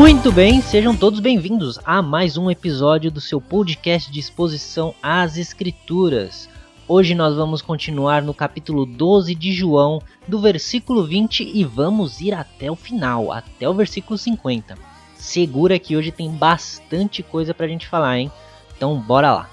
Muito bem, sejam todos bem-vindos a mais um episódio do seu podcast de exposição às Escrituras. Hoje nós vamos continuar no capítulo 12 de João, do versículo 20 e vamos ir até o final, até o versículo 50. Segura que hoje tem bastante coisa pra gente falar, hein? Então bora lá.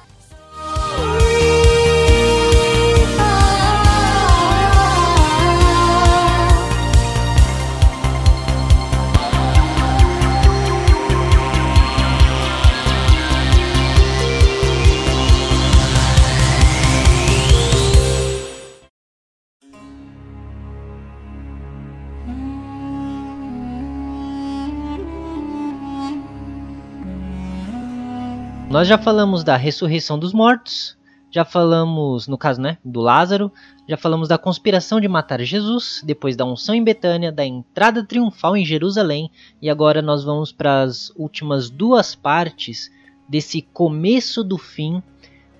Nós já falamos da ressurreição dos mortos, já falamos, no caso, né, do Lázaro, já falamos da conspiração de matar Jesus, depois da unção em Betânia, da entrada triunfal em Jerusalém, e agora nós vamos para as últimas duas partes desse começo do fim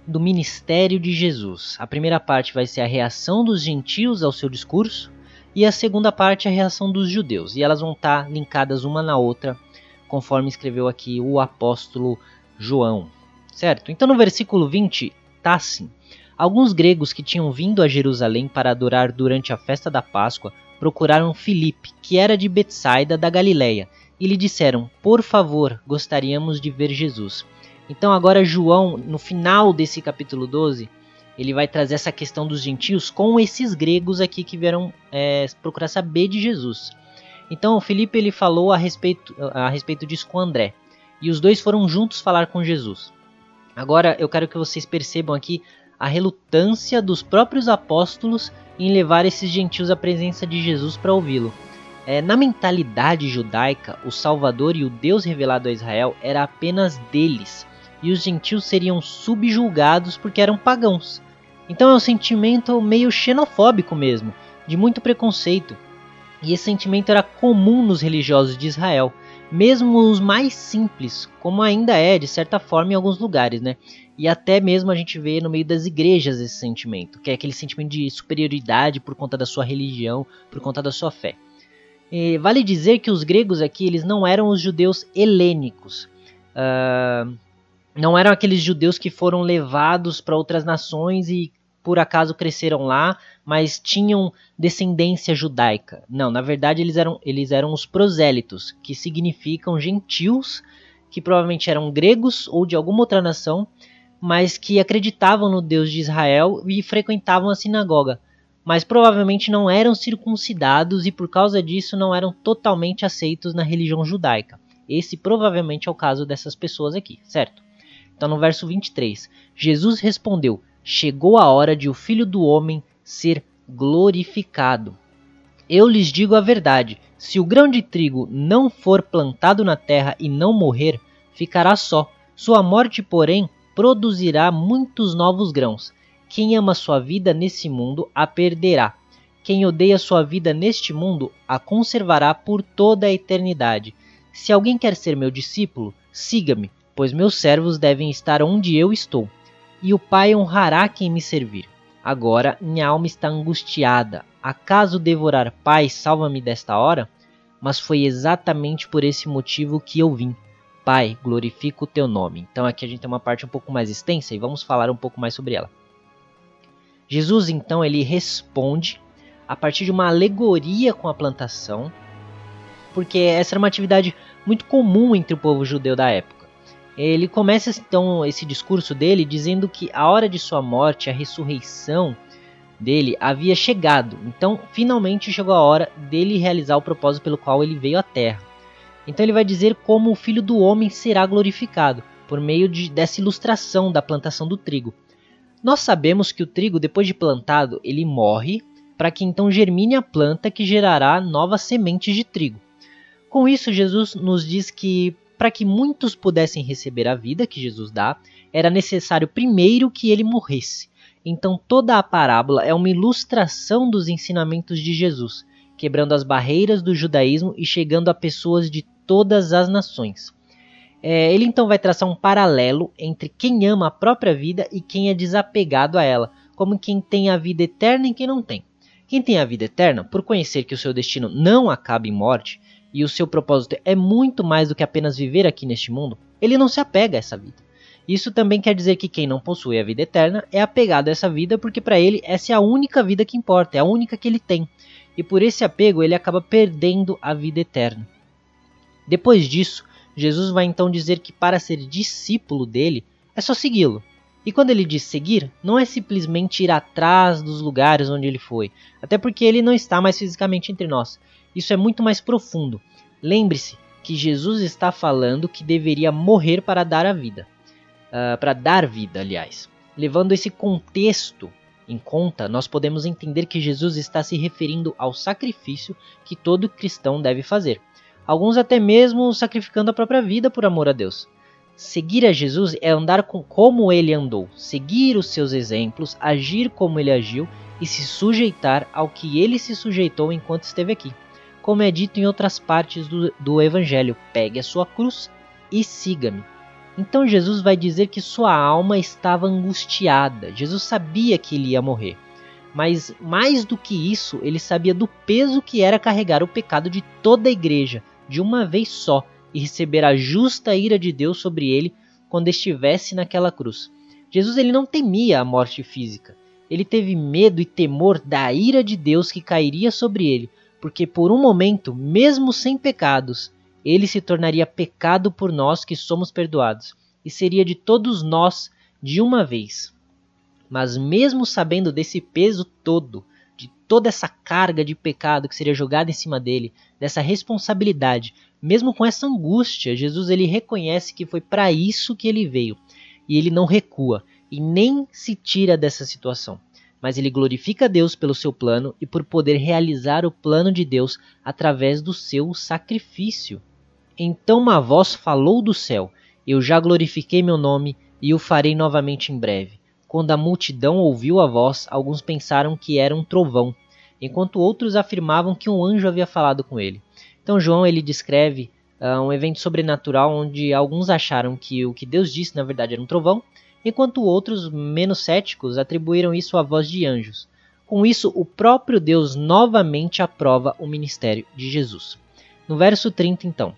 do ministério de Jesus. A primeira parte vai ser a reação dos gentios ao seu discurso, e a segunda parte a reação dos judeus, e elas vão estar linkadas uma na outra, conforme escreveu aqui o apóstolo João, certo? Então no versículo 20 tá assim: Alguns gregos que tinham vindo a Jerusalém para adorar durante a festa da Páscoa procuraram Filipe, que era de Betsaida da Galileia, e lhe disseram: Por favor, gostaríamos de ver Jesus. Então agora João, no final desse capítulo 12, ele vai trazer essa questão dos gentios com esses gregos aqui que vieram é, procurar saber de Jesus. Então Filipe ele falou a respeito, a respeito disso com André e os dois foram juntos falar com Jesus. Agora eu quero que vocês percebam aqui a relutância dos próprios apóstolos em levar esses gentios à presença de Jesus para ouvi-lo. É, na mentalidade judaica, o Salvador e o Deus revelado a Israel era apenas deles, e os gentios seriam subjulgados porque eram pagãos. Então é um sentimento meio xenofóbico mesmo, de muito preconceito. E esse sentimento era comum nos religiosos de Israel mesmo os mais simples, como ainda é de certa forma em alguns lugares, né? E até mesmo a gente vê no meio das igrejas esse sentimento, que é aquele sentimento de superioridade por conta da sua religião, por conta da sua fé. E vale dizer que os gregos aqui eles não eram os judeus helênicos, uh, não eram aqueles judeus que foram levados para outras nações e por acaso cresceram lá, mas tinham descendência judaica. Não, na verdade eles eram, eles eram os prosélitos, que significam gentios, que provavelmente eram gregos ou de alguma outra nação, mas que acreditavam no Deus de Israel e frequentavam a sinagoga. Mas provavelmente não eram circuncidados e por causa disso não eram totalmente aceitos na religião judaica. Esse provavelmente é o caso dessas pessoas aqui, certo? Então no verso 23, Jesus respondeu: chegou a hora de o Filho do Homem ser glorificado. Eu lhes digo a verdade: se o grão de trigo não for plantado na terra e não morrer, ficará só. Sua morte, porém, produzirá muitos novos grãos. Quem ama sua vida nesse mundo a perderá. Quem odeia sua vida neste mundo a conservará por toda a eternidade. Se alguém quer ser meu discípulo, siga-me, pois meus servos devem estar onde eu estou e o Pai honrará quem me servir. Agora minha alma está angustiada. Acaso devorar Pai, salva-me desta hora? Mas foi exatamente por esse motivo que eu vim. Pai, glorifica o teu nome. Então aqui a gente tem uma parte um pouco mais extensa e vamos falar um pouco mais sobre ela. Jesus então ele responde a partir de uma alegoria com a plantação, porque essa era uma atividade muito comum entre o povo judeu da época. Ele começa então esse discurso dele dizendo que a hora de sua morte, a ressurreição dele havia chegado. Então, finalmente chegou a hora dele realizar o propósito pelo qual ele veio à Terra. Então ele vai dizer como o Filho do Homem será glorificado por meio de, dessa ilustração da plantação do trigo. Nós sabemos que o trigo, depois de plantado, ele morre, para que então germine a planta que gerará novas sementes de trigo. Com isso, Jesus nos diz que para que muitos pudessem receber a vida que Jesus dá, era necessário primeiro que ele morresse. Então toda a parábola é uma ilustração dos ensinamentos de Jesus, quebrando as barreiras do judaísmo e chegando a pessoas de todas as nações. É, ele então vai traçar um paralelo entre quem ama a própria vida e quem é desapegado a ela, como quem tem a vida eterna e quem não tem. Quem tem a vida eterna, por conhecer que o seu destino não acaba em morte e o seu propósito é muito mais do que apenas viver aqui neste mundo, ele não se apega a essa vida. Isso também quer dizer que quem não possui a vida eterna é apegado a essa vida porque para ele essa é a única vida que importa, é a única que ele tem. E por esse apego ele acaba perdendo a vida eterna. Depois disso, Jesus vai então dizer que para ser discípulo dele é só segui-lo. E quando ele diz seguir, não é simplesmente ir atrás dos lugares onde ele foi, até porque ele não está mais fisicamente entre nós. Isso é muito mais profundo. Lembre-se que Jesus está falando que deveria morrer para dar a vida. Uh, para dar vida, aliás. Levando esse contexto em conta, nós podemos entender que Jesus está se referindo ao sacrifício que todo cristão deve fazer alguns até mesmo sacrificando a própria vida por amor a Deus. Seguir a Jesus é andar com como ele andou, seguir os seus exemplos, agir como ele agiu e se sujeitar ao que ele se sujeitou enquanto esteve aqui. Como é dito em outras partes do, do Evangelho, pegue a sua cruz e siga-me. Então Jesus vai dizer que sua alma estava angustiada. Jesus sabia que ele ia morrer. Mas mais do que isso, ele sabia do peso que era carregar o pecado de toda a igreja, de uma vez só e receber a justa ira de Deus sobre ele quando estivesse naquela cruz. Jesus ele não temia a morte física. Ele teve medo e temor da ira de Deus que cairia sobre ele, porque por um momento, mesmo sem pecados, ele se tornaria pecado por nós que somos perdoados, e seria de todos nós de uma vez. Mas mesmo sabendo desse peso todo, de toda essa carga de pecado que seria jogada em cima dele, dessa responsabilidade, mesmo com essa angústia, Jesus ele reconhece que foi para isso que ele veio e ele não recua e nem se tira dessa situação. Mas ele glorifica Deus pelo seu plano e por poder realizar o plano de Deus através do seu sacrifício. Então uma voz falou do céu: Eu já glorifiquei meu nome e o farei novamente em breve. Quando a multidão ouviu a voz, alguns pensaram que era um trovão, enquanto outros afirmavam que um anjo havia falado com ele. Então João ele descreve uh, um evento sobrenatural onde alguns acharam que o que Deus disse na verdade era um trovão, enquanto outros, menos céticos, atribuíram isso à voz de anjos. Com isso, o próprio Deus novamente aprova o ministério de Jesus. No verso 30, então,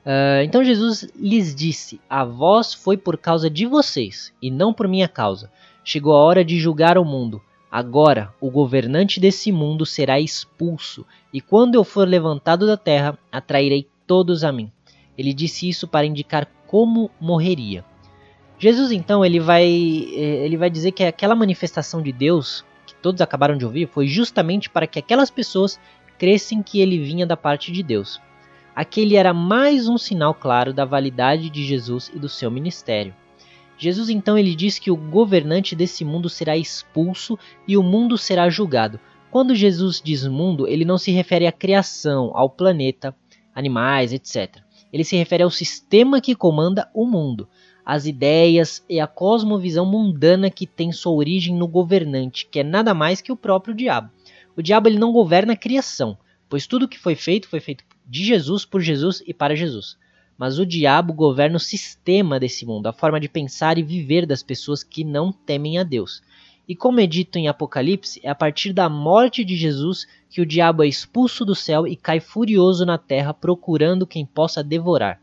Uh, então Jesus lhes disse: A voz foi por causa de vocês, e não por minha causa. Chegou a hora de julgar o mundo. Agora o governante desse mundo será expulso, e quando eu for levantado da terra, atrairei todos a mim. Ele disse isso para indicar como morreria. Jesus então ele vai eh, ele vai dizer que aquela manifestação de Deus que todos acabaram de ouvir foi justamente para que aquelas pessoas crescem que ele vinha da parte de Deus. Aquele era mais um sinal claro da validade de Jesus e do seu ministério. Jesus então ele diz que o governante desse mundo será expulso e o mundo será julgado. Quando Jesus diz mundo, ele não se refere à criação, ao planeta, animais, etc. Ele se refere ao sistema que comanda o mundo, as ideias e a cosmovisão mundana que tem sua origem no governante, que é nada mais que o próprio diabo. O diabo ele não governa a criação, pois tudo que foi feito foi feito de Jesus, por Jesus e para Jesus. Mas o diabo governa o sistema desse mundo, a forma de pensar e viver das pessoas que não temem a Deus. E como é dito em Apocalipse, é a partir da morte de Jesus que o diabo é expulso do céu e cai furioso na terra procurando quem possa devorar.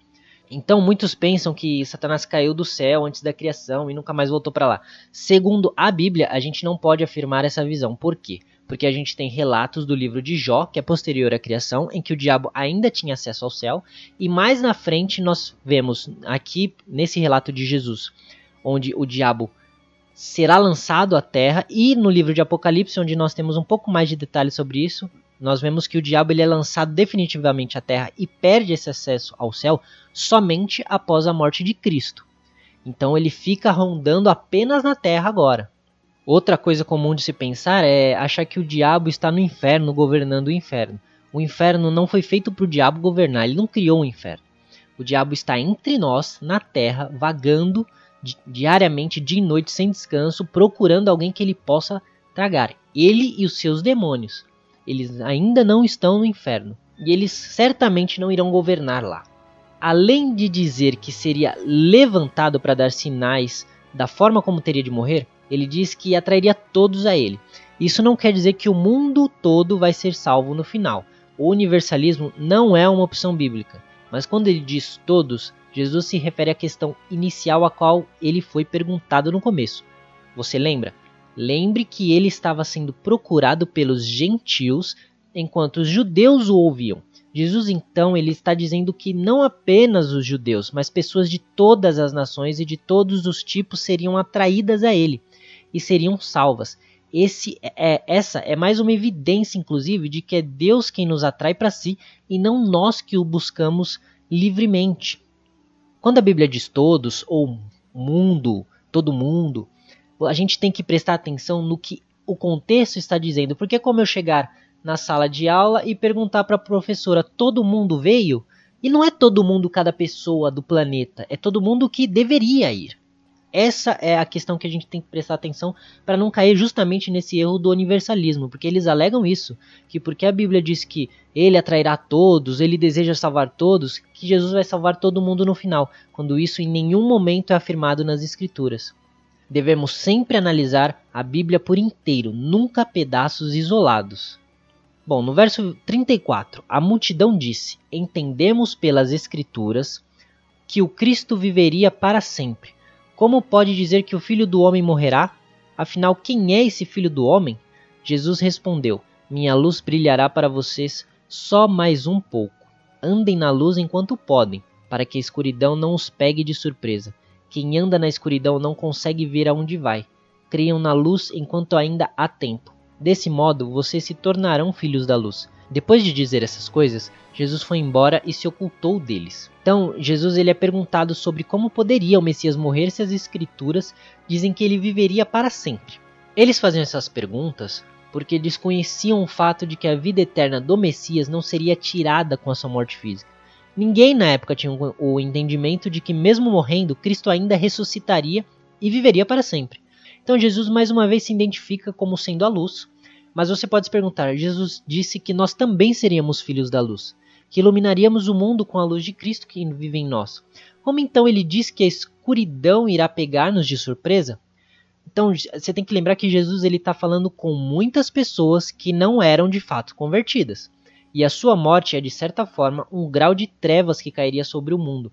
Então muitos pensam que Satanás caiu do céu antes da criação e nunca mais voltou para lá. Segundo a Bíblia, a gente não pode afirmar essa visão. Por quê? porque a gente tem relatos do livro de Jó, que é posterior à criação, em que o diabo ainda tinha acesso ao céu, e mais na frente nós vemos aqui nesse relato de Jesus, onde o diabo será lançado à terra, e no livro de Apocalipse, onde nós temos um pouco mais de detalhes sobre isso, nós vemos que o diabo ele é lançado definitivamente à terra e perde esse acesso ao céu somente após a morte de Cristo. Então ele fica rondando apenas na terra agora. Outra coisa comum de se pensar é achar que o diabo está no inferno governando o inferno. O inferno não foi feito para o diabo governar, ele não criou o inferno. O diabo está entre nós, na terra, vagando diariamente, de noite, sem descanso, procurando alguém que ele possa tragar. Ele e os seus demônios. Eles ainda não estão no inferno. E eles certamente não irão governar lá. Além de dizer que seria levantado para dar sinais da forma como teria de morrer, ele diz que atrairia todos a ele. Isso não quer dizer que o mundo todo vai ser salvo no final. O universalismo não é uma opção bíblica, mas quando ele diz todos, Jesus se refere à questão inicial a qual ele foi perguntado no começo. Você lembra? Lembre que ele estava sendo procurado pelos gentios enquanto os judeus o ouviam. Jesus então ele está dizendo que não apenas os judeus, mas pessoas de todas as nações e de todos os tipos seriam atraídas a ele e seriam salvas. Esse é, essa é mais uma evidência, inclusive, de que é Deus quem nos atrai para si e não nós que o buscamos livremente. Quando a Bíblia diz todos ou mundo, todo mundo, a gente tem que prestar atenção no que o contexto está dizendo, porque como eu chegar na sala de aula e perguntar para a professora: todo mundo veio? E não é todo mundo, cada pessoa do planeta, é todo mundo que deveria ir. Essa é a questão que a gente tem que prestar atenção para não cair justamente nesse erro do universalismo, porque eles alegam isso, que porque a Bíblia diz que ele atrairá todos, ele deseja salvar todos, que Jesus vai salvar todo mundo no final, quando isso em nenhum momento é afirmado nas escrituras. Devemos sempre analisar a Bíblia por inteiro, nunca pedaços isolados. Bom, no verso 34, a multidão disse: Entendemos pelas Escrituras que o Cristo viveria para sempre como pode dizer que o filho do homem morrerá? Afinal, quem é esse filho do homem? Jesus respondeu: Minha luz brilhará para vocês só mais um pouco. Andem na luz enquanto podem, para que a escuridão não os pegue de surpresa. Quem anda na escuridão não consegue ver aonde vai. Creiam na luz enquanto ainda há tempo. Desse modo, vocês se tornarão filhos da luz. Depois de dizer essas coisas, Jesus foi embora e se ocultou deles. Então, Jesus ele é perguntado sobre como poderia o Messias morrer se as escrituras dizem que ele viveria para sempre. Eles faziam essas perguntas porque desconheciam o fato de que a vida eterna do Messias não seria tirada com a sua morte física. Ninguém na época tinha o entendimento de que, mesmo morrendo, Cristo ainda ressuscitaria e viveria para sempre. Então, Jesus mais uma vez se identifica como sendo a luz, mas você pode se perguntar: Jesus disse que nós também seríamos filhos da luz, que iluminaríamos o mundo com a luz de Cristo que vive em nós. Como então ele diz que a escuridão irá pegar-nos de surpresa? Então você tem que lembrar que Jesus ele está falando com muitas pessoas que não eram de fato convertidas. E a sua morte é de certa forma um grau de trevas que cairia sobre o mundo.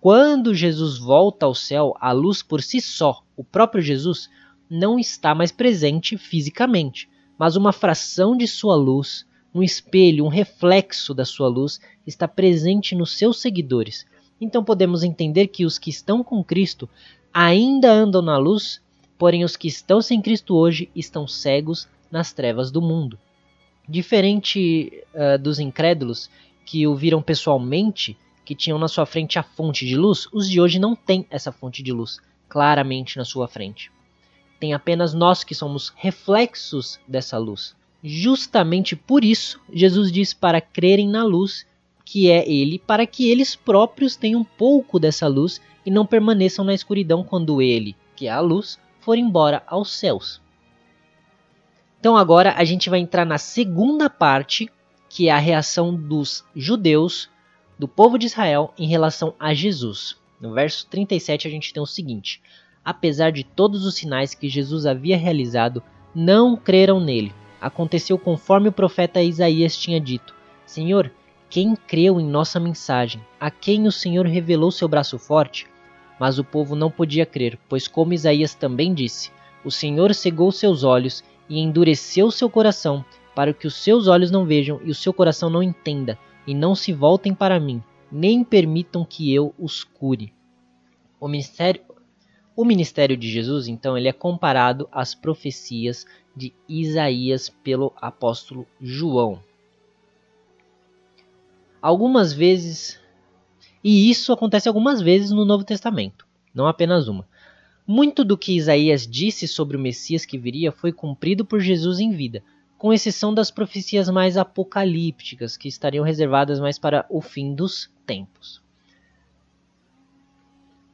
Quando Jesus volta ao céu, a luz por si só, o próprio Jesus, não está mais presente fisicamente mas uma fração de sua luz, um espelho, um reflexo da sua luz está presente nos seus seguidores. Então podemos entender que os que estão com Cristo ainda andam na luz, porém os que estão sem Cristo hoje estão cegos nas trevas do mundo. Diferente uh, dos incrédulos que o viram pessoalmente, que tinham na sua frente a fonte de luz, os de hoje não têm essa fonte de luz claramente na sua frente tem apenas nós que somos reflexos dessa luz. Justamente por isso, Jesus diz para crerem na luz, que é Ele, para que eles próprios tenham um pouco dessa luz e não permaneçam na escuridão quando Ele, que é a luz, for embora aos céus. Então agora a gente vai entrar na segunda parte, que é a reação dos judeus, do povo de Israel, em relação a Jesus. No verso 37 a gente tem o seguinte: apesar de todos os sinais que Jesus havia realizado, não creram nele. Aconteceu conforme o profeta Isaías tinha dito: Senhor, quem creu em nossa mensagem? A quem o Senhor revelou seu braço forte? Mas o povo não podia crer, pois, como Isaías também disse, o Senhor cegou seus olhos e endureceu seu coração, para que os seus olhos não vejam e o seu coração não entenda, e não se voltem para mim, nem permitam que eu os cure. O ministério, o ministério de Jesus, então, ele é comparado às profecias de Isaías pelo apóstolo João. Algumas vezes, e isso acontece algumas vezes no Novo Testamento, não apenas uma. Muito do que Isaías disse sobre o Messias que viria foi cumprido por Jesus em vida, com exceção das profecias mais apocalípticas, que estariam reservadas mais para o fim dos tempos.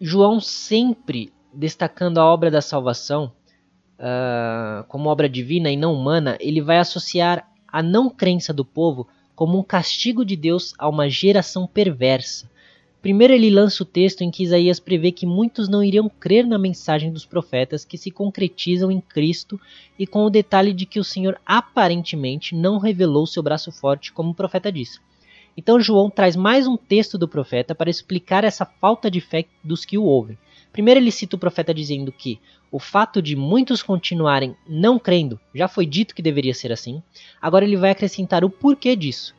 João sempre destacando a obra da salvação uh, como obra divina e não humana, ele vai associar a não crença do povo como um castigo de Deus a uma geração perversa. Primeiro, ele lança o texto em que Isaías prevê que muitos não iriam crer na mensagem dos profetas que se concretizam em Cristo, e com o detalhe de que o Senhor aparentemente não revelou seu braço forte, como o profeta disse. Então, João traz mais um texto do profeta para explicar essa falta de fé dos que o ouvem. Primeiro, ele cita o profeta dizendo que o fato de muitos continuarem não crendo já foi dito que deveria ser assim. Agora, ele vai acrescentar o porquê disso.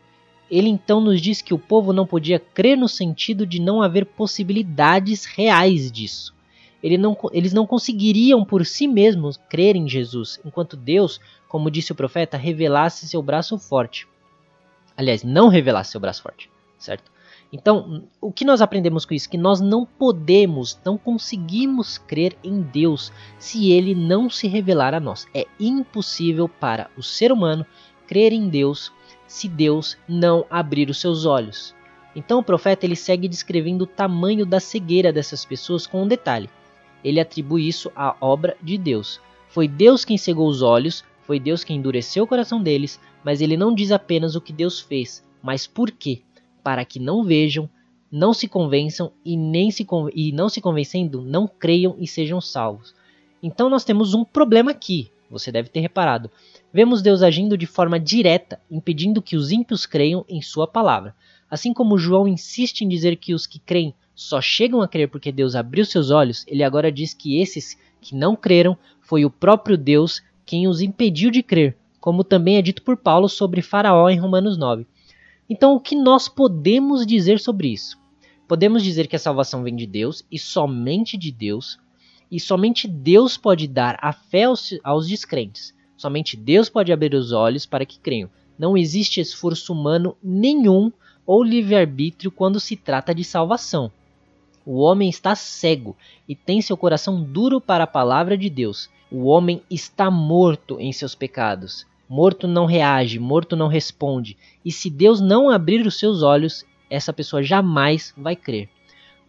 Ele então nos diz que o povo não podia crer no sentido de não haver possibilidades reais disso. Ele não, eles não conseguiriam por si mesmos crer em Jesus, enquanto Deus, como disse o profeta, revelasse seu braço forte. Aliás, não revelasse seu braço forte, certo? Então, o que nós aprendemos com isso? Que nós não podemos, não conseguimos crer em Deus se ele não se revelar a nós. É impossível para o ser humano crer em Deus se Deus não abrir os seus olhos. Então o profeta ele segue descrevendo o tamanho da cegueira dessas pessoas com um detalhe. Ele atribui isso à obra de Deus. Foi Deus quem cegou os olhos, foi Deus quem endureceu o coração deles, mas ele não diz apenas o que Deus fez, mas por quê? Para que não vejam, não se convençam e nem se e não se convencendo, não creiam e sejam salvos. Então nós temos um problema aqui, você deve ter reparado. Vemos Deus agindo de forma direta, impedindo que os ímpios creiam em Sua palavra. Assim como João insiste em dizer que os que creem só chegam a crer porque Deus abriu seus olhos, ele agora diz que esses que não creram foi o próprio Deus quem os impediu de crer, como também é dito por Paulo sobre Faraó em Romanos 9. Então, o que nós podemos dizer sobre isso? Podemos dizer que a salvação vem de Deus e somente de Deus, e somente Deus pode dar a fé aos, aos descrentes. Somente Deus pode abrir os olhos para que creiam. Não existe esforço humano nenhum ou livre-arbítrio quando se trata de salvação. O homem está cego e tem seu coração duro para a palavra de Deus. O homem está morto em seus pecados. Morto não reage, morto não responde. E se Deus não abrir os seus olhos, essa pessoa jamais vai crer.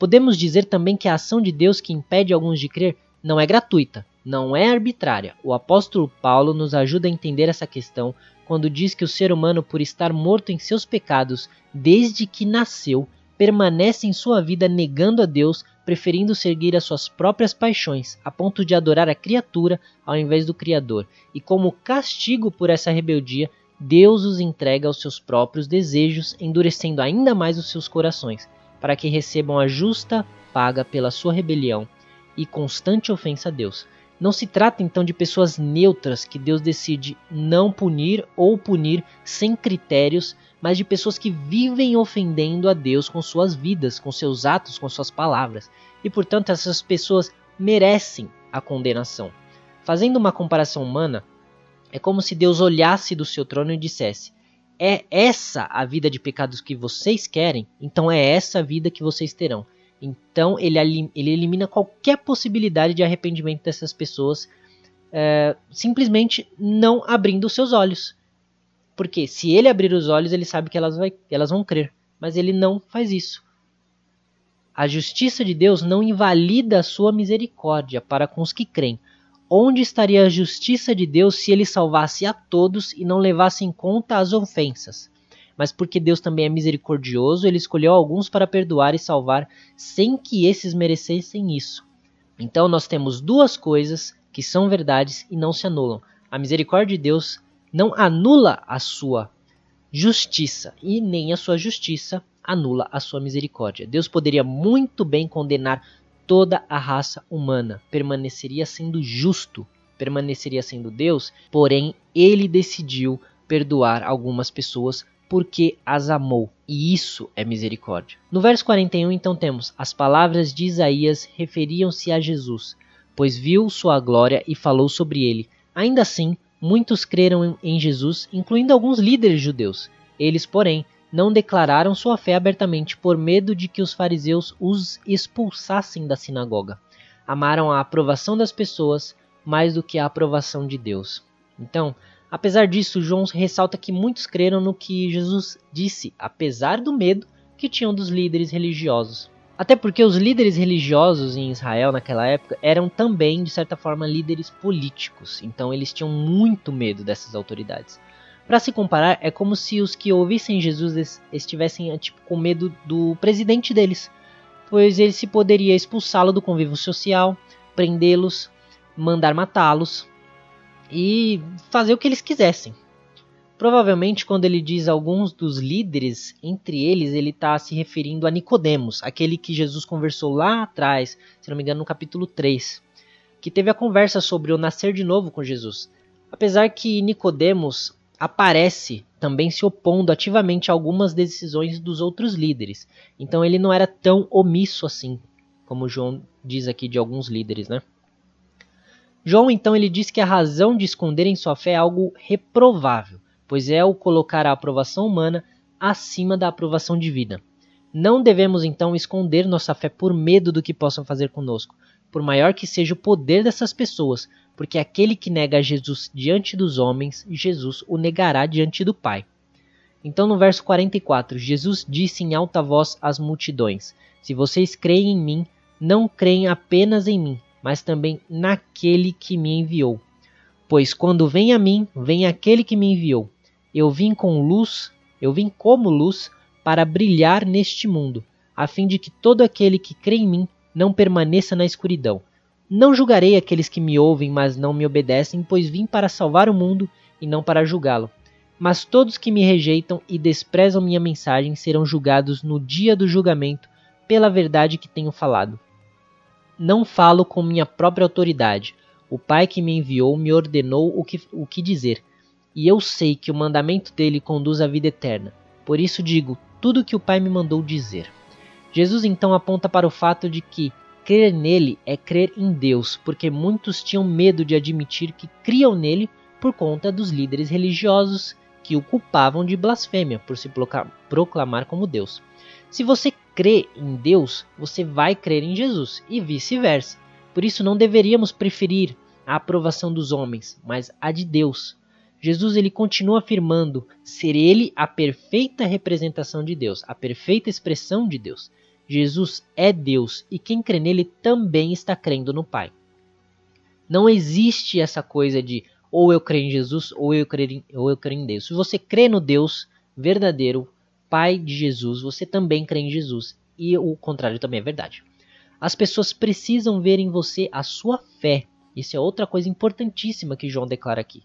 Podemos dizer também que a ação de Deus que impede alguns de crer não é gratuita não é arbitrária. O apóstolo Paulo nos ajuda a entender essa questão quando diz que o ser humano, por estar morto em seus pecados desde que nasceu, permanece em sua vida negando a Deus, preferindo seguir as suas próprias paixões, a ponto de adorar a criatura ao invés do Criador. E como castigo por essa rebeldia, Deus os entrega aos seus próprios desejos, endurecendo ainda mais os seus corações, para que recebam a justa paga pela sua rebelião e constante ofensa a Deus. Não se trata então de pessoas neutras que Deus decide não punir ou punir sem critérios, mas de pessoas que vivem ofendendo a Deus com suas vidas, com seus atos, com suas palavras. E portanto, essas pessoas merecem a condenação. Fazendo uma comparação humana, é como se Deus olhasse do seu trono e dissesse: É essa a vida de pecados que vocês querem? Então é essa a vida que vocês terão. Então ele, ele elimina qualquer possibilidade de arrependimento dessas pessoas é, simplesmente não abrindo os seus olhos. Porque se ele abrir os olhos, ele sabe que elas, vai, elas vão crer. Mas ele não faz isso. A justiça de Deus não invalida a sua misericórdia para com os que creem. Onde estaria a justiça de Deus se ele salvasse a todos e não levasse em conta as ofensas? mas porque Deus também é misericordioso, ele escolheu alguns para perdoar e salvar sem que esses merecessem isso. Então nós temos duas coisas que são verdades e não se anulam. A misericórdia de Deus não anula a sua justiça e nem a sua justiça anula a sua misericórdia. Deus poderia muito bem condenar toda a raça humana, permaneceria sendo justo, permaneceria sendo Deus, porém ele decidiu perdoar algumas pessoas porque as amou, e isso é misericórdia. No verso 41, então, temos: As palavras de Isaías referiam-se a Jesus, pois viu sua glória e falou sobre ele. Ainda assim, muitos creram em Jesus, incluindo alguns líderes judeus. Eles, porém, não declararam sua fé abertamente por medo de que os fariseus os expulsassem da sinagoga. amaram a aprovação das pessoas mais do que a aprovação de Deus. Então, apesar disso, João ressalta que muitos creram no que Jesus disse, apesar do medo que tinham dos líderes religiosos. Até porque os líderes religiosos em Israel naquela época eram também, de certa forma, líderes políticos, então eles tinham muito medo dessas autoridades. Para se comparar, é como se os que ouvissem Jesus estivessem tipo, com medo do presidente deles, pois ele se poderia expulsá-lo do convívio social, prendê-los, mandar matá-los e fazer o que eles quisessem. Provavelmente, quando ele diz alguns dos líderes, entre eles, ele está se referindo a Nicodemos, aquele que Jesus conversou lá atrás, se não me engano, no capítulo 3, que teve a conversa sobre o nascer de novo com Jesus. Apesar que Nicodemos aparece também se opondo ativamente a algumas decisões dos outros líderes. Então ele não era tão omisso assim, como João diz aqui de alguns líderes, né? João então ele diz que a razão de esconderem sua fé é algo reprovável pois é o colocar a aprovação humana acima da aprovação divina. Não devemos então esconder nossa fé por medo do que possam fazer conosco, por maior que seja o poder dessas pessoas, porque aquele que nega Jesus diante dos homens, Jesus o negará diante do Pai. Então, no verso 44, Jesus disse em alta voz às multidões: Se vocês creem em mim, não creem apenas em mim, mas também naquele que me enviou. Pois quando vem a mim, vem aquele que me enviou. Eu vim com luz, eu vim como luz para brilhar neste mundo, a fim de que todo aquele que crê em mim não permaneça na escuridão. Não julgarei aqueles que me ouvem, mas não me obedecem, pois vim para salvar o mundo e não para julgá-lo. Mas todos que me rejeitam e desprezam minha mensagem serão julgados no dia do julgamento pela verdade que tenho falado. Não falo com minha própria autoridade. O Pai que me enviou me ordenou o que, o que dizer e eu sei que o mandamento dele conduz à vida eterna. Por isso digo tudo o que o Pai me mandou dizer. Jesus então aponta para o fato de que crer nele é crer em Deus, porque muitos tinham medo de admitir que criam nele por conta dos líderes religiosos que o culpavam de blasfêmia por se proclamar como Deus. Se você crê em Deus, você vai crer em Jesus e vice-versa. Por isso não deveríamos preferir a aprovação dos homens, mas a de Deus. Jesus ele continua afirmando ser ele a perfeita representação de Deus, a perfeita expressão de Deus. Jesus é Deus e quem crê nele também está crendo no Pai. Não existe essa coisa de ou eu creio em Jesus ou eu creio em, ou eu creio em Deus. Se você crê no Deus verdadeiro, Pai de Jesus, você também crê em Jesus. E o contrário também é verdade. As pessoas precisam ver em você a sua fé. Isso é outra coisa importantíssima que João declara aqui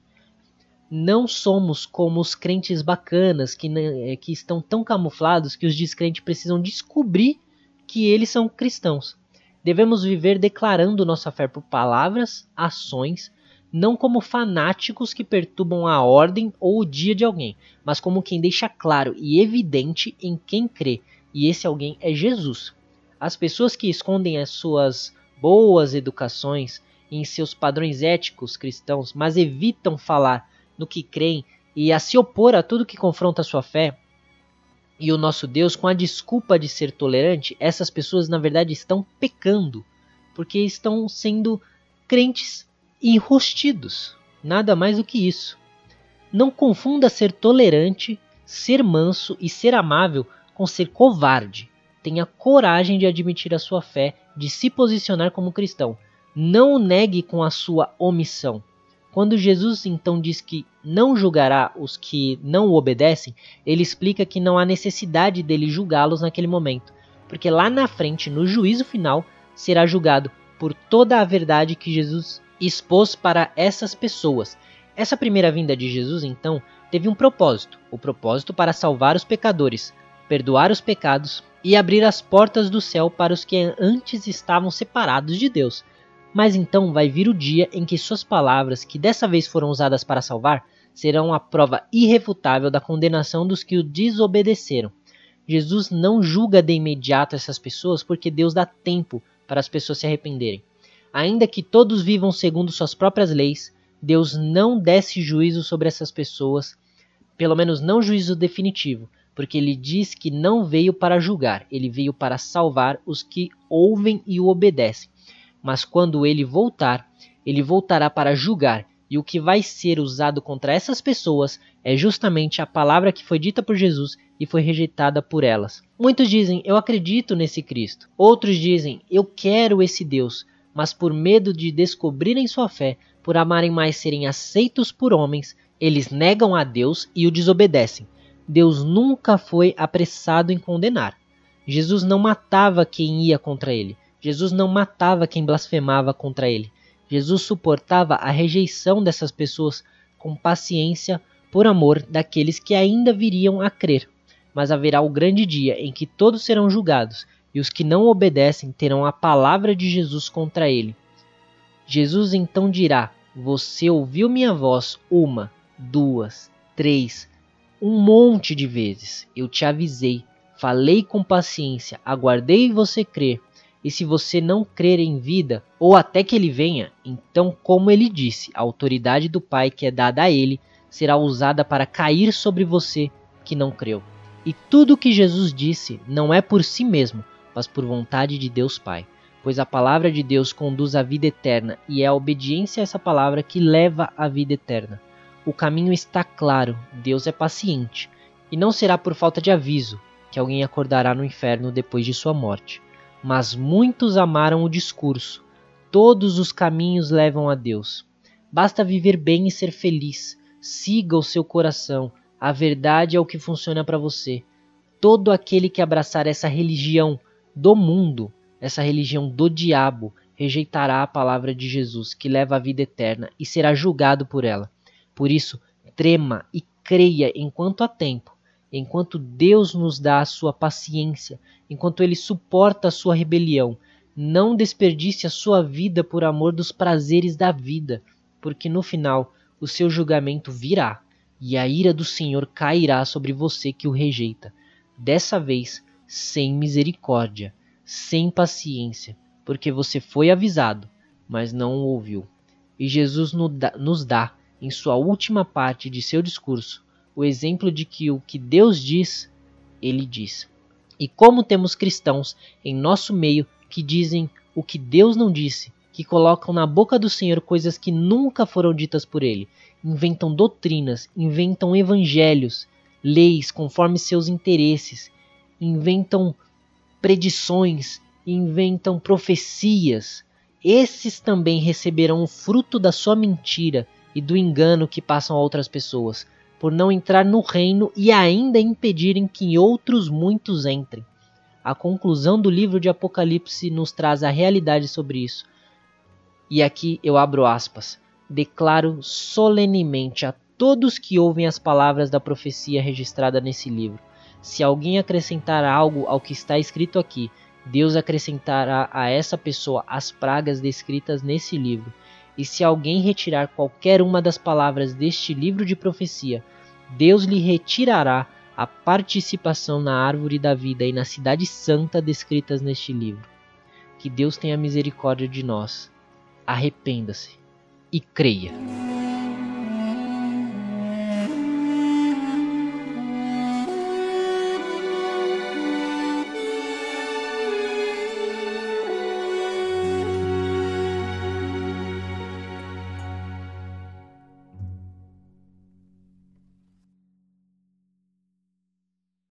não somos como os crentes bacanas que, né, que estão tão camuflados que os descrentes precisam descobrir que eles são cristãos. Devemos viver declarando nossa fé por palavras, ações, não como fanáticos que perturbam a ordem ou o dia de alguém, mas como quem deixa claro e evidente em quem crê, e esse alguém é Jesus. As pessoas que escondem as suas boas educações em seus padrões éticos cristãos, mas evitam falar no que creem e a se opor a tudo que confronta sua fé e o nosso Deus com a desculpa de ser tolerante, essas pessoas na verdade estão pecando, porque estão sendo crentes enrustidos, nada mais do que isso. Não confunda ser tolerante, ser manso e ser amável com ser covarde. Tenha coragem de admitir a sua fé, de se posicionar como cristão. Não o negue com a sua omissão. Quando Jesus então diz que não julgará os que não o obedecem, ele explica que não há necessidade dele julgá-los naquele momento, porque lá na frente, no juízo final, será julgado por toda a verdade que Jesus expôs para essas pessoas. Essa primeira vinda de Jesus, então, teve um propósito: o propósito para salvar os pecadores, perdoar os pecados e abrir as portas do céu para os que antes estavam separados de Deus. Mas então vai vir o dia em que suas palavras, que dessa vez foram usadas para salvar, serão a prova irrefutável da condenação dos que o desobedeceram. Jesus não julga de imediato essas pessoas porque Deus dá tempo para as pessoas se arrependerem. Ainda que todos vivam segundo suas próprias leis, Deus não desce juízo sobre essas pessoas, pelo menos não juízo definitivo, porque ele diz que não veio para julgar, ele veio para salvar os que ouvem e o obedecem. Mas quando ele voltar, ele voltará para julgar, e o que vai ser usado contra essas pessoas é justamente a palavra que foi dita por Jesus e foi rejeitada por elas. Muitos dizem, eu acredito nesse Cristo. Outros dizem, eu quero esse Deus, mas por medo de descobrirem sua fé, por amarem mais serem aceitos por homens, eles negam a Deus e o desobedecem. Deus nunca foi apressado em condenar. Jesus não matava quem ia contra ele. Jesus não matava quem blasfemava contra ele. Jesus suportava a rejeição dessas pessoas com paciência por amor daqueles que ainda viriam a crer. Mas haverá o grande dia em que todos serão julgados e os que não obedecem terão a palavra de Jesus contra ele. Jesus então dirá: Você ouviu minha voz uma, duas, três, um monte de vezes. Eu te avisei, falei com paciência, aguardei você crer. E se você não crer em vida, ou até que ele venha, então, como ele disse, a autoridade do Pai que é dada a ele será usada para cair sobre você que não creu. E tudo o que Jesus disse não é por si mesmo, mas por vontade de Deus Pai. Pois a palavra de Deus conduz à vida eterna e é a obediência a essa palavra que leva à vida eterna. O caminho está claro, Deus é paciente, e não será por falta de aviso que alguém acordará no inferno depois de sua morte. Mas muitos amaram o discurso. Todos os caminhos levam a Deus. Basta viver bem e ser feliz. Siga o seu coração. A verdade é o que funciona para você. Todo aquele que abraçar essa religião do mundo, essa religião do diabo, rejeitará a palavra de Jesus, que leva à vida eterna, e será julgado por ela. Por isso, trema e creia enquanto há tempo, enquanto Deus nos dá a sua paciência, enquanto Ele suporta a sua rebelião. Não desperdice a sua vida por amor dos prazeres da vida, porque no final o seu julgamento virá e a ira do Senhor cairá sobre você que o rejeita. Dessa vez, sem misericórdia, sem paciência, porque você foi avisado, mas não o ouviu. E Jesus nos dá em sua última parte de seu discurso, o exemplo de que o que Deus diz, ele diz. E como temos cristãos em nosso meio que dizem o que Deus não disse, que colocam na boca do Senhor coisas que nunca foram ditas por ele, inventam doutrinas, inventam evangelhos, leis conforme seus interesses, inventam predições, inventam profecias. Esses também receberão o fruto da sua mentira e do engano que passam a outras pessoas, por não entrar no reino e ainda impedirem que outros muitos entrem. A conclusão do livro de Apocalipse nos traz a realidade sobre isso. E aqui eu abro aspas. Declaro solenemente a todos que ouvem as palavras da profecia registrada nesse livro. Se alguém acrescentar algo ao que está escrito aqui, Deus acrescentará a essa pessoa as pragas descritas nesse livro e se alguém retirar qualquer uma das palavras deste livro de profecia, Deus lhe retirará a participação na árvore da vida e na cidade santa descritas neste livro. Que Deus tenha misericórdia de nós. Arrependa-se e creia.